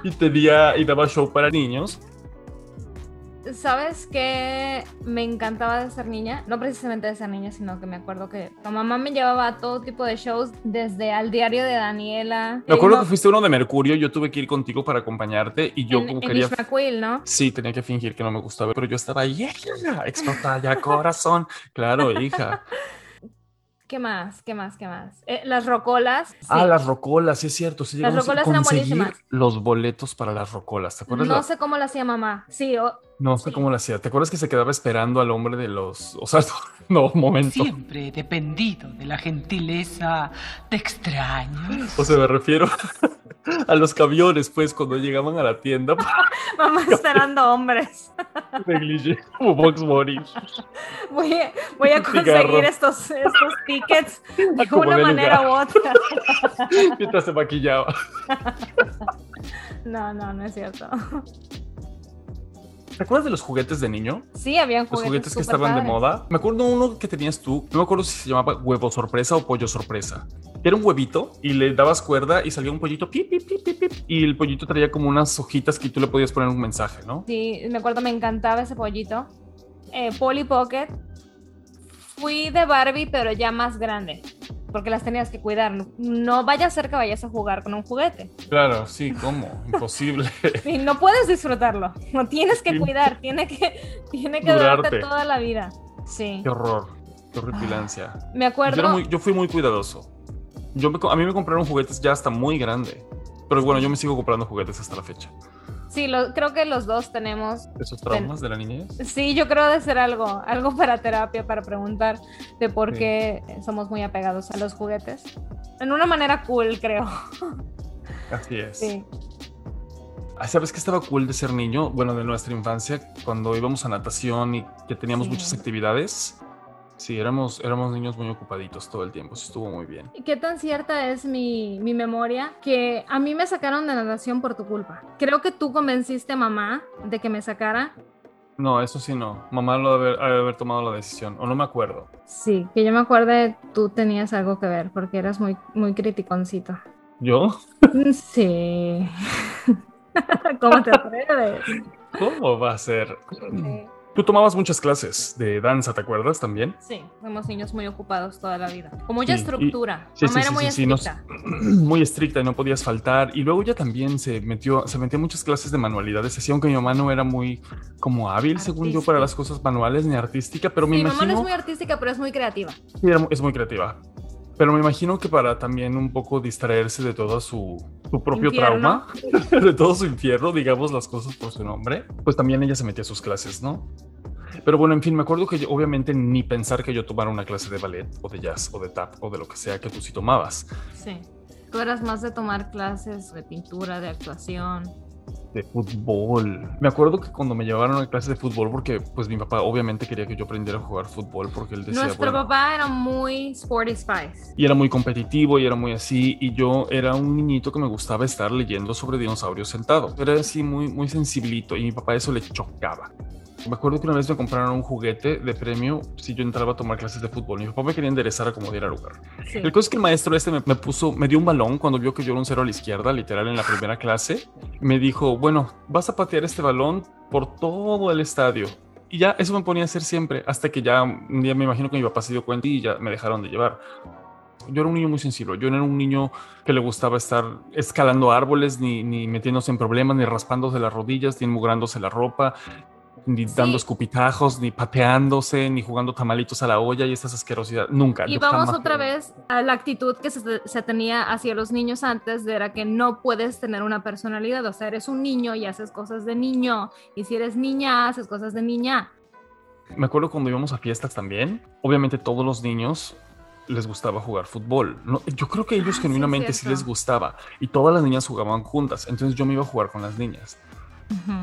y, tenía, y daba show para niños. ¿Sabes qué me encantaba de ser niña? No precisamente de ser niña, sino que me acuerdo que la mamá me llevaba a todo tipo de shows, desde al diario de Daniela. Me acuerdo que fuiste uno de Mercurio, yo tuve que ir contigo para acompañarte, y yo en, como en quería... ¿no? Sí, tenía que fingir que no me gustaba, pero yo estaba ahí, explota ya corazón. Claro, hija. ¿Qué más? ¿Qué más? ¿Qué más? Eh, las rocolas. sí. Ah, las rocolas, sí es cierto. Sí Las llegamos a rocolas eran conseguir buenísimas. los boletos para las rocolas. ¿Te acuerdas? No la- sé cómo lo hacía mamá. Sí, o- No sé sí. cómo lo hacía. ¿Te acuerdas que se quedaba esperando al hombre de los... O sea, no, momento. Siempre he dependido de la gentileza de extraños. O sea, me refiero a los camiones, pues, cuando llegaban a la tienda mamá esperando hombres. negligé como Box Bunny. Voy a, voy a Un conseguir estos, estos tickets de Como una de manera lugar. u otra. Mientras se maquillaba. No, no, no es cierto. ¿Te acuerdas de los juguetes de niño? Sí, habían Los juguetes, juguetes que estaban de padres. moda. Me acuerdo uno que tenías tú. No me acuerdo si se llamaba huevo sorpresa o pollo sorpresa. Era un huevito y le dabas cuerda y salía un pollito pip, pip, pip, pip, pip, y el pollito traía como unas hojitas que tú le podías poner un mensaje, ¿no? Sí, me acuerdo, me encantaba ese pollito. Eh, Polly Pocket. Fui de Barbie, pero ya más grande. Porque las tenías que cuidar. No- vaya a ser que vayas a jugar con un juguete. Claro, sí, ¿cómo? Imposible. Y no puedes disfrutarlo. No tienes que cuidar. Tiene que, tiene que durarte Durarte. toda la vida. Sí. Qué horror, qué horripilancia. Me Yo, acuerdo. era muy- yo fui muy cuidadoso. Yo me a mí me compraron juguetes ya hasta muy grande. Pero bueno, yo me sigo comprando juguetes hasta la fecha. Sí, lo- creo que los dos tenemos. ¿Esos traumas de la niñez? Sí, yo creo de ser algo, algo para terapia, para preguntar de por Sí. qué somos muy apegados a los juguetes. En una manera cool, creo. Así es. Sí. Ah, ¿Sabes qué estaba cool de ser niño? Bueno, de nuestra infancia, cuando íbamos a natación y que teníamos Sí. muchas actividades. Sí, éramos, éramos niños muy ocupaditos todo el tiempo. Eso estuvo muy bien. ¿Y ¿Qué tan cierta es mi, mi memoria? Que a mí me sacaron de natación por tu culpa. Creo que tú convenciste a mamá de que me sacara. No, eso sí no. Mamá lo debe haber, ha de haber tomado la decisión. O no me acuerdo. Sí, que yo me acuerde tú tenías algo que ver porque eras muy, muy criticoncito. ¿Yo? Sí. ¿Cómo te atreves? ¿Cómo va a ser? Sí. Tú tomabas muchas clases de danza, ¿te acuerdas también? Sí, fuimos niños muy ocupados toda la vida. Con mucha Sí, y- estructura. Sí, Mamá sí, era sí, muy nos- estricta. muy estricta y no podías faltar. Y luego ya también se metió, se metió en muchas clases de manualidades. Así, aunque mi mamá no era muy como hábil, según yo, para las cosas manuales ni artística, pero me Mi mamá no es muy artística, pero es muy creativa. Sí, es muy creativa. Pero me imagino que para también un poco distraerse de todo su, su propio Infierno. trauma, de todo su infierno, digamos las cosas por su nombre, pues también ella se metía a sus clases, ¿no? Pero bueno, en fin, me acuerdo que yo, obviamente ni pensar que yo tomara una clase de ballet o de jazz o de tap o de lo que sea que tú sí tomabas. Sí. Tú eras más de tomar clases de pintura, de actuación. De fútbol. Me acuerdo que cuando me llevaron a clase de fútbol, porque pues mi papá obviamente quería que yo aprendiera a jugar fútbol, porque él decía, Nuestro bueno, papá era muy sporty spice. y era muy competitivo y era muy así, y yo era un niñito que me gustaba estar leyendo sobre dinosaurios sentado. Era así muy, muy sensiblito y mi papá eso le chocaba. Me acuerdo que una vez me compraron un juguete de premio si yo entraba a tomar clases de fútbol. Mi papá me quería enderezar a como diera lugar. Sí. El caso es que el maestro este me, me puso, me dio un balón cuando vio que yo era un cero a la izquierda, literal en la primera clase. Me dijo, bueno, vas a patear este balón por todo el estadio. Y ya eso me ponía a hacer siempre, hasta que ya un día me imagino que mi papá se dio cuenta y ya me dejaron de llevar. Yo era un niño muy sensible, yo no era un niño que le gustaba estar escalando árboles, ni, ni metiéndose en problemas, ni raspándose las rodillas, ni enmugrándose la ropa, ni dando escupitajos, ni pateándose, ni jugando tamalitos a la olla y estas asquerosidades. Nunca. Y vamos otra vez a la actitud que se, se tenía hacia los niños antes, de era que no puedes tener una personalidad, o sea, eres un niño y haces cosas de niño, y si eres niña, haces cosas de niña. Me acuerdo cuando íbamos a fiestas también. Obviamente todos los niños les gustaba jugar fútbol. No, yo creo que ellos Ah, genuinamente sí, les gustaba y todas las niñas jugaban juntas. Entonces yo me iba a jugar con las niñas.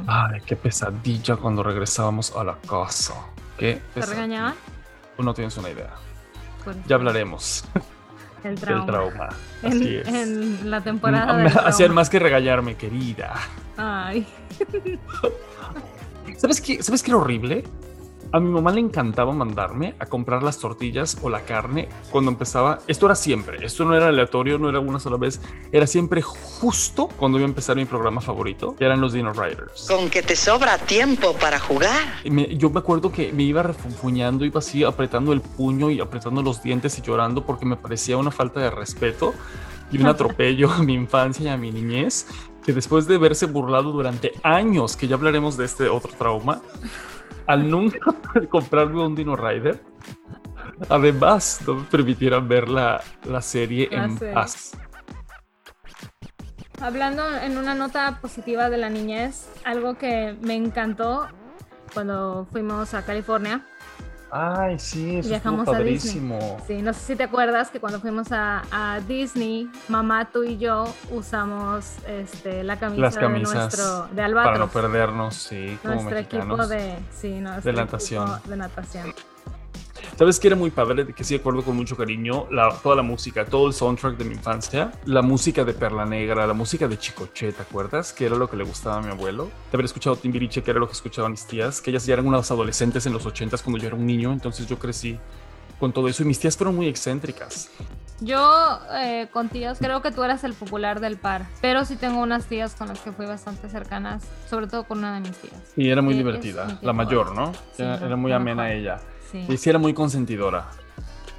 Ay, qué pesadilla cuando regresábamos a la casa. Qué ¿Te regañaban? Tú no tienes una idea. Ya hablaremos el trauma. trauma. En, Así es. en la temporada Mm, del Hacían trauma. más que regañarme, querida. Ay, ¿Sabes qué? ¿Sabes qué era horrible? A mi mamá le encantaba mandarme a comprar las tortillas o la carne cuando empezaba. Esto era siempre, esto no era aleatorio, no era una sola vez, era siempre justo cuando iba a empezar mi programa favorito, que eran los Dino Riders. Con que te sobra tiempo para jugar. Me- yo me acuerdo que me iba refunfuñando, iba así apretando el puño y apretando los dientes y llorando porque me parecía una falta de respeto y un atropello a mi infancia y a mi niñez, que después de verse burlado durante años, que ya hablaremos de este otro trauma, al nunca comprarme un Dino Rider, además no me permitieran ver la, la serie La en serie. paz. Hablando en una nota positiva de la niñez, algo que me encantó cuando fuimos a California. Ay, sí, eso Viajamos a Disney. padrísimo. Sí, no sé si te acuerdas que cuando fuimos a, a Disney, mamá, tú y yo usamos este, la camisa, Las camisas de nuestro de para no Albatros, perdernos, sí, como nuestro equipo de, sí, nuestro de equipo de natación. ¿Sabes que era muy padre? Que sí acuerdo con mucho cariño la, toda la música, todo el soundtrack de mi infancia, la música de Perla Negra, la música de Chicoche, ¿te acuerdas? Que era lo que le gustaba a mi abuelo. De haber escuchado Timbiriche, que era lo que escuchaban mis tías, que ellas ya eran unas adolescentes en los ochentas cuando yo era un niño, entonces yo crecí con todo eso y mis tías fueron muy excéntricas. Yo eh, con tías, creo que tú eras el popular del par, pero sí tengo unas tías con las que fui bastante cercanas, sobre todo con una de mis tías. Y era muy divertida, la mayor, ¿no? Sí, era, era muy amena ella. Sí. Y sí era muy consentidora.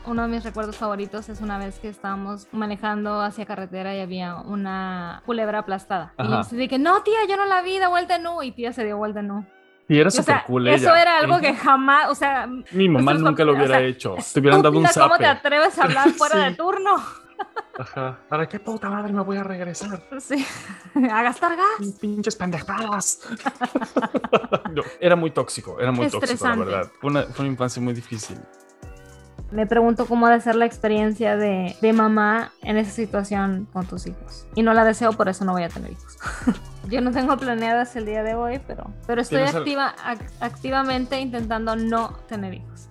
Uno de mis recuerdos favoritos es una vez que estábamos manejando hacia carretera y había una culebra aplastada. Y Ajá. yo dije, no, tía, yo no la vi de vuelta nu. Y tía se dio vuelta nu. Y era Y, o súper sea, cool eso ella. era algo que jamás, o sea, Mi mamá nunca lo papás- o hubiera sea, hecho. Te hubieran dado un estúpida, ¿Cómo te zape. atreves a hablar fuera de Sí. turno? Ajá. ¿Para qué puta madre me voy a regresar? Sí. a gastar gas. Pinches pendejadas. No, era muy tóxico, era muy tóxico, la verdad. Fue una, fue una infancia muy difícil. Me pregunto cómo ha de ser la experiencia de, de mamá en esa situación con tus hijos. Y no la deseo, por eso no voy a tener hijos. Yo no tengo planeadas el día de hoy, pero, pero estoy ¿Tienes al- activa, ac- activamente intentando no tener hijos.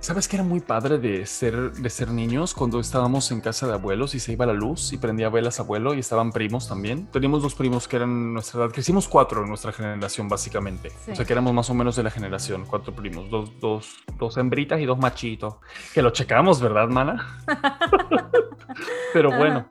¿Sabes que era muy padre de ser, de ser niños cuando estábamos en casa de abuelos y se iba la luz y prendía velas abuelo y estaban primos también? Teníamos dos primos que eran nuestra edad. Crecimos cuatro en nuestra generación, básicamente. Sí. O sea que éramos más o menos de la generación, cuatro primos, dos, dos, dos hembritas y dos machitos. Que lo checamos, ¿verdad, mana? Pero bueno.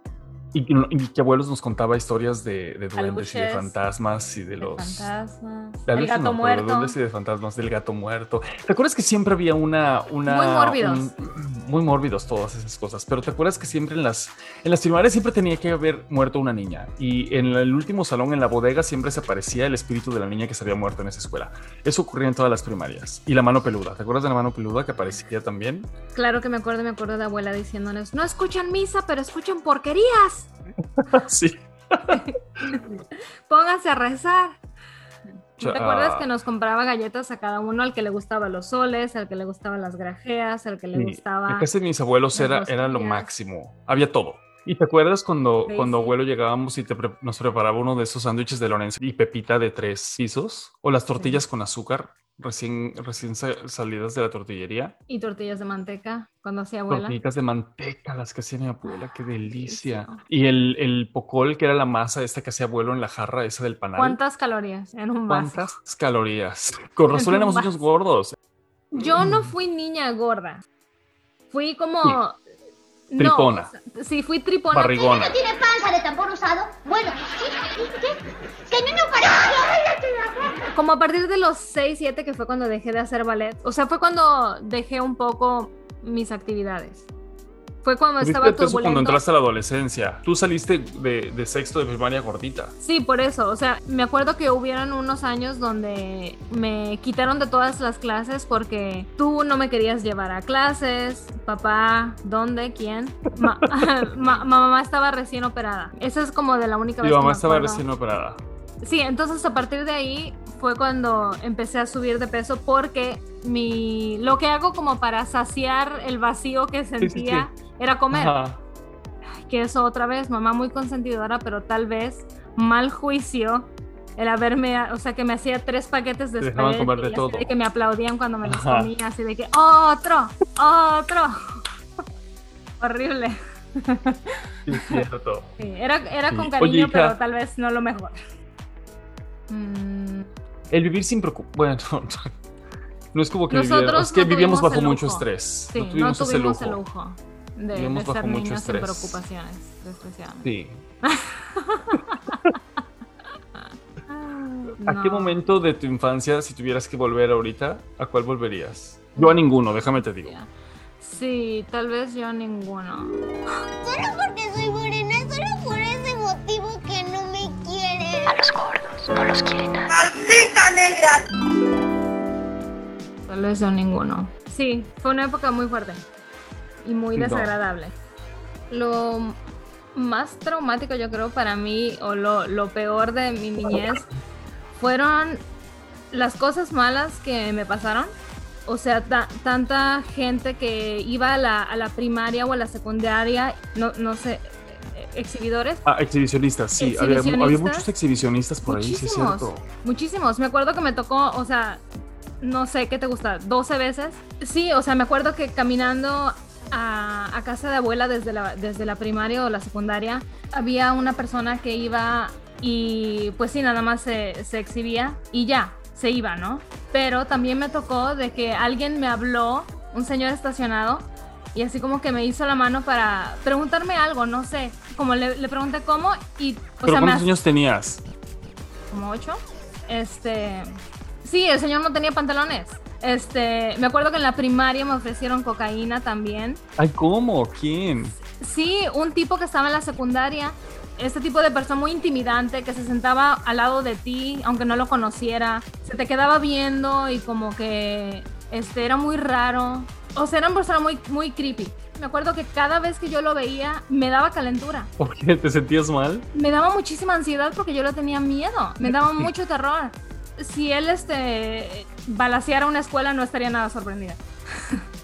Y, y que abuelos nos contaba historias de, de duendes y de fantasmas y de De los... fantasmas. de El gato no, pero de muerto. duendes y de fantasmas, del gato muerto. ¿Te acuerdas que siempre había una... una Muy mórbidos. un- muy mórbidos todas esas cosas, pero ¿te acuerdas que siempre en las, en las primarias siempre tenía que haber muerto una niña? Y en el último salón, en la bodega, siempre se aparecía el espíritu de la niña que se había muerto en esa escuela. Eso ocurría en todas las primarias. Y la mano peluda, ¿te acuerdas de la mano peluda que aparecía también? Claro que me acuerdo, me acuerdo de abuela diciéndonos, no escuchan misa, pero escuchan porquerías. sí. Pónganse a rezar. ¿Te acuerdas que nos compraba galletas a cada uno al que le gustaban los soles, al que le gustaban las grajeas, al que le gustaba... En casa de mis abuelos era, era lo máximo. Había todo. ¿Y te acuerdas cuando, Sí, cuando abuelo llegábamos y te pre- nos preparaba uno de esos sándwiches de Lorenzo y pepita de tres pisos? ¿O las tortillas con azúcar recién, recién sa- salidas de la tortillería? Y tortillas de manteca, cuando hacía abuela. Tortillitas de manteca, las que hacía mi abuela, qué delicia. Y el, el pocol, que era la masa esta que hacía abuelo en la jarra, esa del panal. ¿Cuántas calorías en un vaso? ¿Cuántas calorías? Con razón éramos niños gordos. Yo no fui niña gorda. Fui como... Tripona. o sea, sí, fui tripona. Barrigona. ¿No tiene panza de tambor usado? Bueno, sí. ¿Qué? ¡Que no, no para! Como a partir de los 6, 7 que fue cuando dejé de hacer ballet. O sea, fue cuando dejé un poco mis actividades. Fue cuando estaba peso cuando turbulento. entraste a la adolescencia. Tú saliste de, de sexto de primaria gordita. Sí, por eso. O sea, me acuerdo que hubieron unos años donde me quitaron de todas las clases porque tú no me querías llevar a clases. Papá, ¿dónde? ¿Quién? Ma- ma- mamá estaba recién operada. Esa es como de la única Mi vez que mamá me estaba recién operada. Sí, entonces a partir de ahí fue cuando empecé a subir de peso porque mi lo que hago como para saciar el vacío que sí, sí. sentía era comer. Ajá. Que eso otra vez, mamá muy consentidora, pero tal vez mal juicio el haberme, o sea, que me hacía tres paquetes de espagueti de todo. de que me aplaudían cuando me los Ajá. comía, así de que otro, otro. Horrible. Sí, cierto. Sí, era, era Sí. con Oye, cariño, hija. pero tal vez no lo mejor. Mm, El vivir sin preocupación. Bueno, no es como que Nosotros viviera- es que no vivíamos bajo mucho estrés. Sí, no tuvimos, ese lujo. el lujo de, Vivíamos de ser bajo mucho niños sin estrés. preocupaciones, desgraciadamente. Sí. ¿A qué momento de tu infancia, si tuvieras que volver ahorita, a cuál volverías? Yo a ninguno, déjame te digo. Sí, tal vez yo ninguno. Solo porque soy morena, solo por ese motivo que no me quieren. A los gordos no los quieren nada. ¡Maldita negra! Tal vez ninguno. Sí, fue una época muy fuerte y muy No. desagradable. Lo más traumático yo creo para mí, o lo, lo peor de mi niñez, fueron las cosas malas que me pasaron. O sea, ta- tanta gente que iba a la, a la primaria o a la secundaria, no, no sé, exhibidores. Ah, exhibicionistas, sí. Había, muchos exhibicionistas por ahí, sí es cierto. muchísimos. Me acuerdo que me tocó, o sea, no sé, ¿qué te gusta? ¿12 veces? Sí, o sea, me acuerdo que caminando a, a casa de abuela desde la, desde la primaria o la secundaria, había una persona que iba y pues sí, nada más se, se exhibía y ya, se iba, ¿no? Pero también me tocó de que alguien me habló, un señor estacionado, y así como que me hizo la mano para preguntarme algo, no sé. Como le, le pregunté cómo y... O ¿Pero sea, me cuántos as- años tenías? como ocho. Este, sí, el señor no tenía pantalones. Este, me acuerdo que en la primaria me ofrecieron cocaína también. Ay, ¿cómo? ¿Quién? Sí, un tipo que estaba en la secundaria, este tipo de persona muy intimidante que se sentaba al lado de ti, aunque no lo conociera, se te quedaba viendo y como que este era muy raro. O sea, era una persona muy muy creepy. Me acuerdo que cada vez que yo lo veía me daba calentura. ¿Por qué? ¿Te sentías mal? Me daba muchísima ansiedad porque yo le tenía miedo. Me daba mucho terror. Si él este balaceara una escuela no estaría nada sorprendida.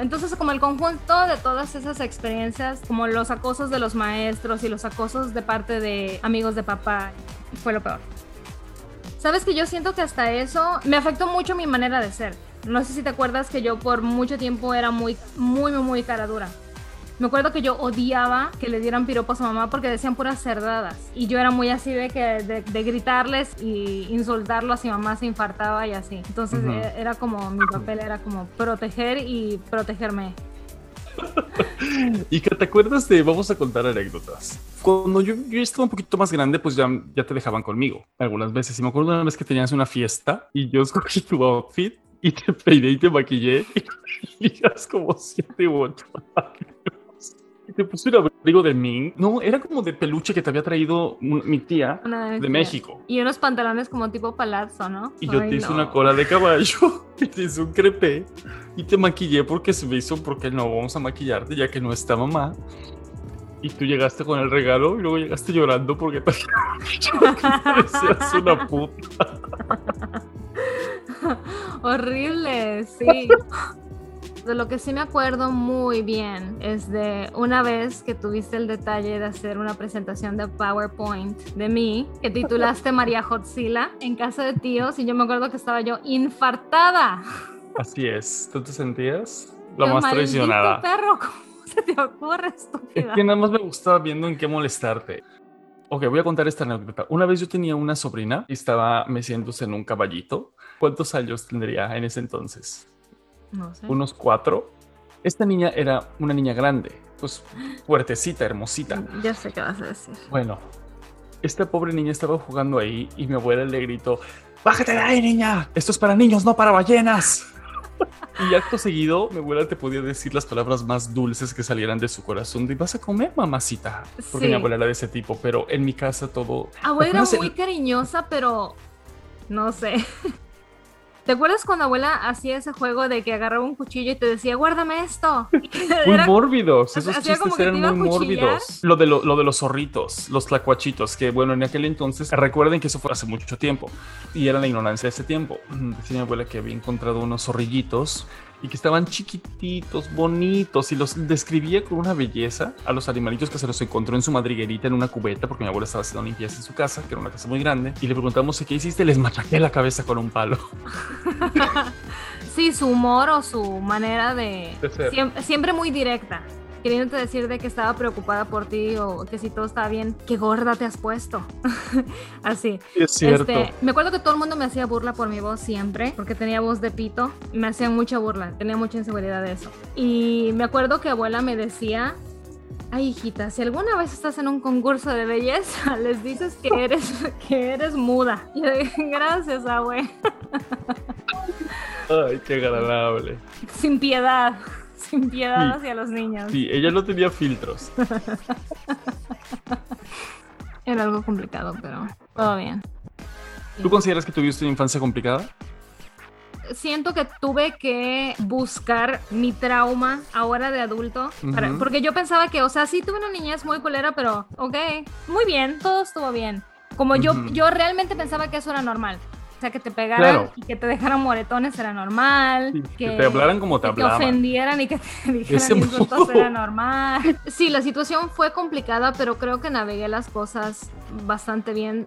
Entonces, como el conjunto de todas esas experiencias, como los acosos de los maestros y los acosos de parte de amigos de papá, fue lo peor. Sabes que yo siento que hasta eso me afectó mucho mi manera de ser. No sé si te acuerdas que yo por mucho tiempo era muy, muy, muy, muy cara dura. Me acuerdo que yo odiaba que le dieran piropos a mamá porque decían puras cerdadas. Y yo era muy así de que de, de gritarles y insultarlos y mamá se infartaba y así. Entonces Ujú. eh, era como mi papel era como proteger y protegerme. Y que te acuerdas de, vamos a contar anécdotas. Cuando yo, yo estaba un poquito más grande, pues ya, ya te dejaban conmigo algunas veces. Y me acuerdo una vez que tenías una fiesta y yo escogí tu outfit y te peiné y te maquillé y eras como siete u ocho años. Y te puse un abrigo de Ming. No, era como de peluche que te había traído un- mi tía Una de. México. Y unos pantalones como tipo palazzo, ¿no? Y yo te hice una cola de caballo y te hice un crepé y te maquillé porque se me hizo porque no vamos a maquillarte ya que no está mamá. Y tú llegaste con el regalo y luego llegaste llorando porque te parecías una puta. Horrible, sí. De lo que sí me acuerdo muy bien es de una vez que tuviste el detalle de hacer una presentación de PowerPoint de mí, que titulaste María Hotzila en casa de tíos y yo me acuerdo que estaba yo infartada. Así es. ¿Tú te sentías la ¡Qué más traicionada? perro! ¿Cómo se te ocurre, Es estúpida? que nada más me gustaba viendo en qué molestarte. Ok, voy a contar esta anécdota. Una vez yo tenía una sobrina y estaba meciéndose en un caballito. ¿Cuántos años tendría en ese entonces? No sé. unos cuatro. Esta niña era una niña grande, pues fuertecita, hermosita. Ya sé qué vas a decir. Bueno, esta pobre niña estaba jugando ahí y mi abuela le gritó, ¡Bájate de ahí, niña! Esto es para niños, no para ballenas. Y acto seguido, mi abuela te podía decir las palabras más dulces que salieran de su corazón. De, ¿Vas a comer, mamacita? Porque Sí. mi abuela era de ese tipo, pero en mi casa todo... Abuela era ¿Te acuerdas muy el- cariñosa, pero no sé. ¿Te acuerdas cuando abuela hacía ese juego de que agarraba un cuchillo y te decía, guárdame esto? Muy Era- mórbidos, esos como chistes que eran muy mórbidos. Lo de, lo, lo de los zorritos, los tlacuachitos, que bueno, en aquel entonces, recuerden que eso fue hace mucho tiempo y era la ignorancia de ese tiempo. Decía mi abuela que había encontrado unos zorrillitos y que estaban chiquititos, bonitos y los describía con una belleza a los animalitos que se los encontró en su madriguerita en una cubeta, porque mi abuela estaba haciendo limpieza en su casa, que era una casa muy grande, y le preguntamos qué hiciste, les machaqué la cabeza con un palo. Sí, su humor o su manera de... De siempre muy directa. Queriéndote decir de que estaba preocupada por ti o que si todo estaba bien, qué gorda te has puesto. Así. Es cierto. Este, me acuerdo que todo el mundo me hacía burla por mi voz siempre, porque tenía voz de pito. Me hacían mucha burla, tenía mucha inseguridad de eso. Y me acuerdo que abuela me decía, ay hijita, si alguna vez estás en un concurso de belleza, les dices que eres, que eres muda. Y yo dije, gracias, abue. Ay, qué agradable. Sin piedad, sin piedad Sí. hacia los niños. Sí, ella no tenía filtros. Era algo complicado, pero todo bien. ¿Tú consideras que tuviste una infancia complicada? siento que tuve que buscar mi trauma ahora de adulto, para- porque yo pensaba que, o sea, sí tuve una niñez muy culera, pero ok, muy bien, todo estuvo bien. Como yo, yo realmente pensaba que eso era normal. O sea, que te pegaran Claro. y que te dejaran moretones era normal. Sí, que te hablaran como te que hablaban. ofendieran y que te dijeran insultos era normal. Sí, la situación fue complicada, pero creo que navegué las cosas bastante bien.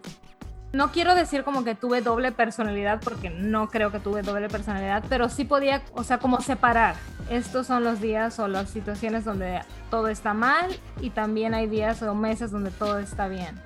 No quiero decir como que tuve doble personalidad, porque no creo que tuve doble personalidad, pero sí podía, o sea, como separar. Estos son los días o las situaciones donde todo está mal y también hay días o meses donde todo está bien.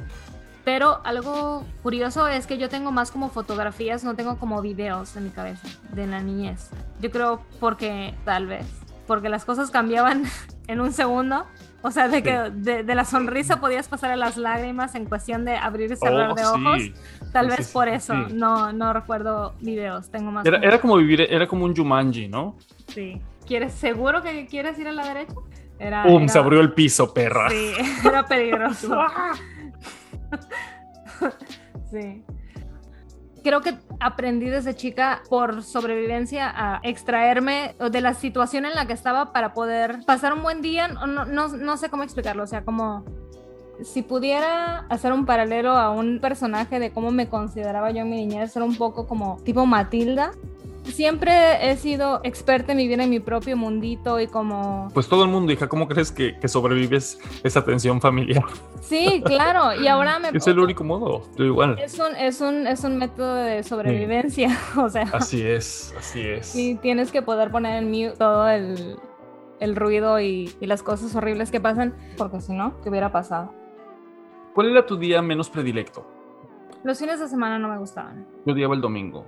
Pero algo curioso es que yo tengo más como fotografías, no tengo como videos en mi cabeza de la niñez. Yo creo porque, tal vez, porque las cosas cambiaban en un segundo. O sea, de que de, de la sonrisa podías pasar a las lágrimas en cuestión de abrir y cerrar Oh, de sí. ojos. Tal vez por eso sí. no, no recuerdo videos, tengo más. Era, como- era como vivir, era como un Jumanji, ¿no? Sí. ¿Quieres, seguro que quieres ir a la derecha? Era, ¡Pum! era- Se abrió el piso, perra. Sí, era peligroso. sí. Creo que aprendí desde chica por sobrevivencia a extraerme de la situación en la que estaba para poder pasar un buen día. No, no, no- sé cómo explicarlo. O sea, como si pudiera hacer un paralelo a un personaje de cómo me consideraba yo en mi niñez, era un poco como tipo Matilda. Siempre he sido experta en vivir en mi propio mundito y como Pues todo el mundo, hija, ¿cómo crees que, que sobrevives esa tensión familiar? Sí, claro, y ahora me... Es el único modo. Yo igual. Es un, es un, es un método de sobrevivencia, o sea, Así es, así es. sí tienes que poder poner en mute todo el, el ruido y, y las cosas horribles que pasan, porque si no, ¿qué hubiera pasado? ¿Cuál era tu día menos predilecto? Los fines de semana no me gustaban. Yo odiaba el domingo.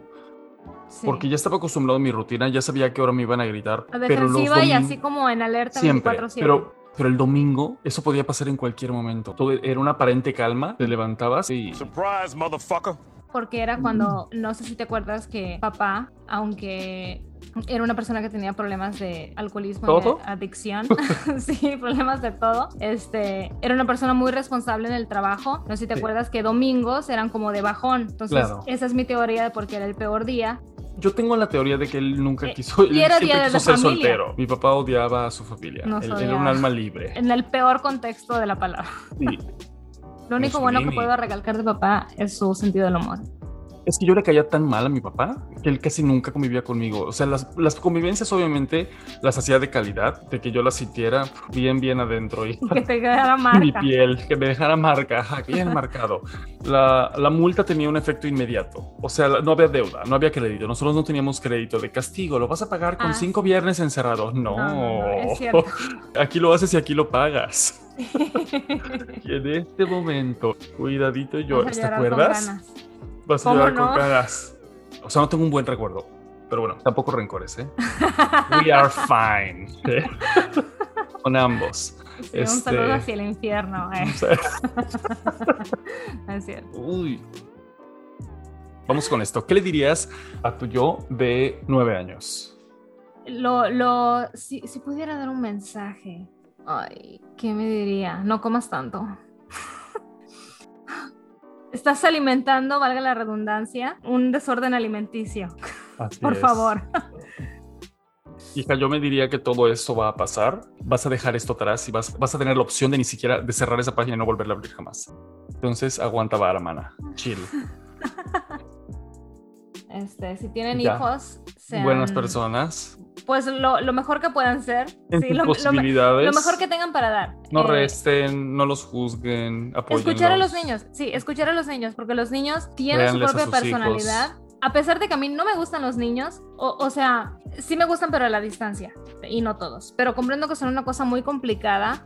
Sí. Porque ya estaba acostumbrado a mi rutina, ya sabía que ahora me iban a gritar. A pero los defensiva y así como en alerta Siempre, 24/7. pero, pero el domingo eso podía pasar en cualquier momento. Todo era una aparente calma, te levantabas y... Surprise, motherfucker. Porque era cuando, no sé si te acuerdas que papá, aunque era una persona que tenía problemas de alcoholismo de adicción, sí, problemas de todo, este, era una persona muy responsable en el trabajo. No sé si te Sí. acuerdas que domingos eran como de bajón. Entonces, Claro. esa es mi teoría de por qué era el peor día. Yo tengo la teoría de que él nunca Eh, quiso, él era día de quiso ser familia. soltero. Mi papá odiaba a su familia. Nos Él, era un alma libre. En el peor contexto de la palabra. Sí. Lo único bueno que Mussolini. puedo recalcar de papá es su sentido del humor. Es que yo le caía tan mal a mi papá que él casi nunca convivía conmigo. O sea, las, las convivencias obviamente las hacía de calidad, de que yo las sintiera bien, bien adentro y Que te quedara mi marca. piel, que me dejara marca, ajá, que bien marcado. La, la multa tenía un efecto inmediato. O sea, no había deuda, no había crédito. Nosotros no teníamos crédito de castigo. Lo vas a pagar con Ah, cinco viernes encerrados. No, No, no, no, es cierto. aquí lo haces y aquí lo pagas. Y en este momento, cuidadito yo, Vas a ¿te acuerdas? ganas. Vas a ¿Cómo llorar no? con ganas. O sea, no tengo un buen recuerdo. Pero bueno, tampoco rencores, ¿eh? We are fine. ¿eh? Con ambos. Sí, Un Este- saludo hacia el infierno. eh. Es cierto. Uy. Vamos con esto. ¿Qué le dirías a tu yo de nueve años? Lo, lo, si, si pudiera dar un mensaje, ay, ¿qué me diría? No comas tanto. Estás alimentando, valga la redundancia, un desorden alimenticio. Así Por es. favor. Hija, yo me diría que todo esto va a pasar. Vas a dejar esto atrás y vas, vas a tener la opción de ni siquiera de cerrar esa página y no volverla a abrir jamás. Entonces, aguanta vara, mana. Chill. Este, si tienen Ya. hijos, sean, Buenas personas. Pues lo, lo mejor que puedan ser. En sí, lo, posibilidades. lo mejor que tengan para dar. No Eh, resten, no los juzguen, apoyen. Escuchar a los niños, sí, escuchar a los niños, porque los niños tienen Véanles su a propia hijos. personalidad. A pesar de que a mí no me gustan los niños, o, o sea, sí me gustan, pero a la distancia, y no todos. Pero comprendo que son una cosa muy complicada.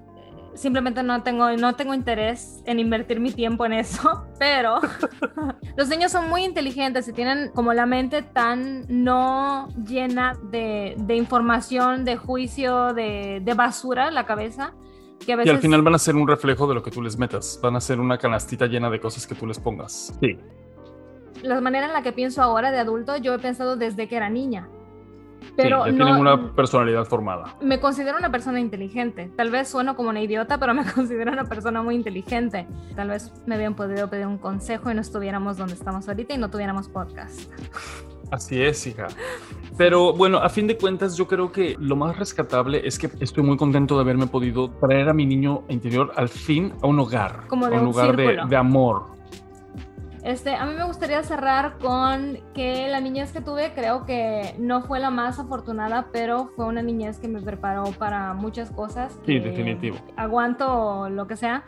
Simplemente no tengo, no tengo interés en invertir mi tiempo en eso, pero los niños son muy inteligentes y tienen como la mente tan no llena de, de información, de juicio, de, de basura la cabeza, que a Y al final van a ser un reflejo de lo que tú les metas. Van a ser una canastita llena de cosas que tú les pongas. Sí. la manera en la que pienso ahora de adulto, yo he pensado desde que era niña. Pero sí, ya no, tienen una personalidad formada. me considero una persona inteligente. Tal vez sueno como una idiota, pero me considero una persona muy inteligente. Tal vez me habían podido pedir un consejo y no estuviéramos donde estamos ahorita y no tuviéramos podcast. Así es, hija. Pero bueno, a fin de cuentas, yo creo que lo más rescatable es que estoy muy contento de haberme podido traer a mi niño interior al fin a un hogar. Como a de un un lugar de, de amor. Este, a mí me gustaría cerrar con que la niñez que tuve creo que no fue la más afortunada, pero fue una niñez que me preparó para muchas cosas. Sí, definitivo. Aguanto lo que sea.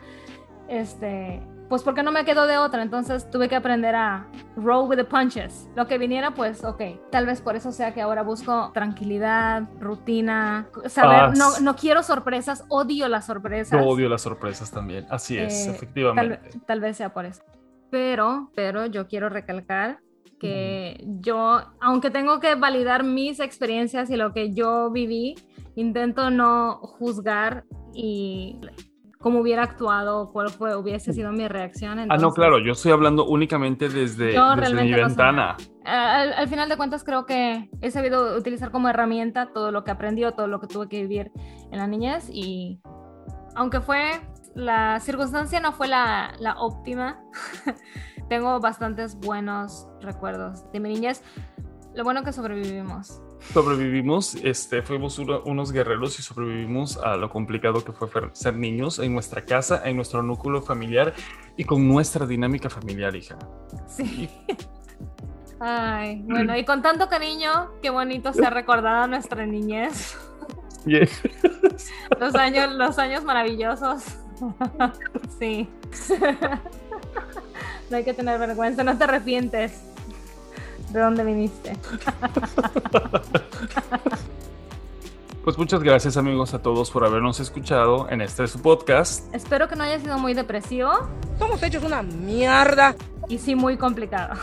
Este, pues porque no me quedó de otra, entonces tuve que aprender a roll with the punches. Lo que viniera, pues, ok. Tal vez por eso sea que ahora busco tranquilidad, rutina, saber, no, no quiero sorpresas, odio las sorpresas. Yo odio las sorpresas también. Así es, Eh, efectivamente. Tal, tal vez sea por eso. Pero, pero yo quiero recalcar que yo, aunque tengo que validar mis experiencias y lo que yo viví, intento no juzgar y cómo hubiera actuado, cuál fue, hubiese sido mi reacción. ah, no, claro, yo estoy hablando únicamente desde, desde mi ventana. Al, al final de cuentas creo que he sabido utilizar como herramienta todo lo que aprendí o todo lo que tuve que vivir en la niñez y aunque fue la circunstancia no fue la, la óptima, tengo bastantes buenos recuerdos de mi niñez. Lo bueno que sobrevivimos. Sobrevivimos, este, fuimos uno- unos guerreros y sobrevivimos a lo complicado que fue ser niños en nuestra casa, en nuestro núcleo familiar y con nuestra dinámica familiar, hija. Sí. Ay, bueno, y con tanto cariño, qué bonito se ha recordado nuestra niñez. Los años, los años maravillosos. Sí. No hay que tener vergüenza, no te arrepientes de dónde viniste. Pues muchas gracias amigos a todos por habernos escuchado en este su podcast. Espero que no haya sido muy depresivo Somos hechos una mierda. y sí muy complicado.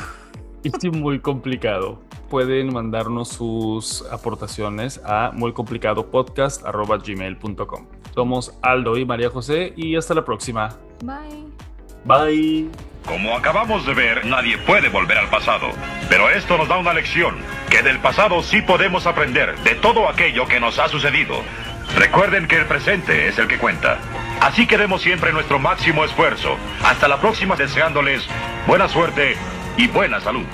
Y sí, muy complicado. pueden mandarnos sus aportaciones a muycomplicadopodcast.gmail.com. Somos Aldo y María José y hasta la próxima. Bye. Bye. Como acabamos de ver, nadie puede volver al pasado. Pero esto nos da una lección, que del pasado sí podemos aprender de todo aquello que nos ha sucedido. Recuerden que el presente es el que cuenta. Así que demos siempre nuestro máximo esfuerzo. Hasta la próxima deseándoles buena suerte y buena salud.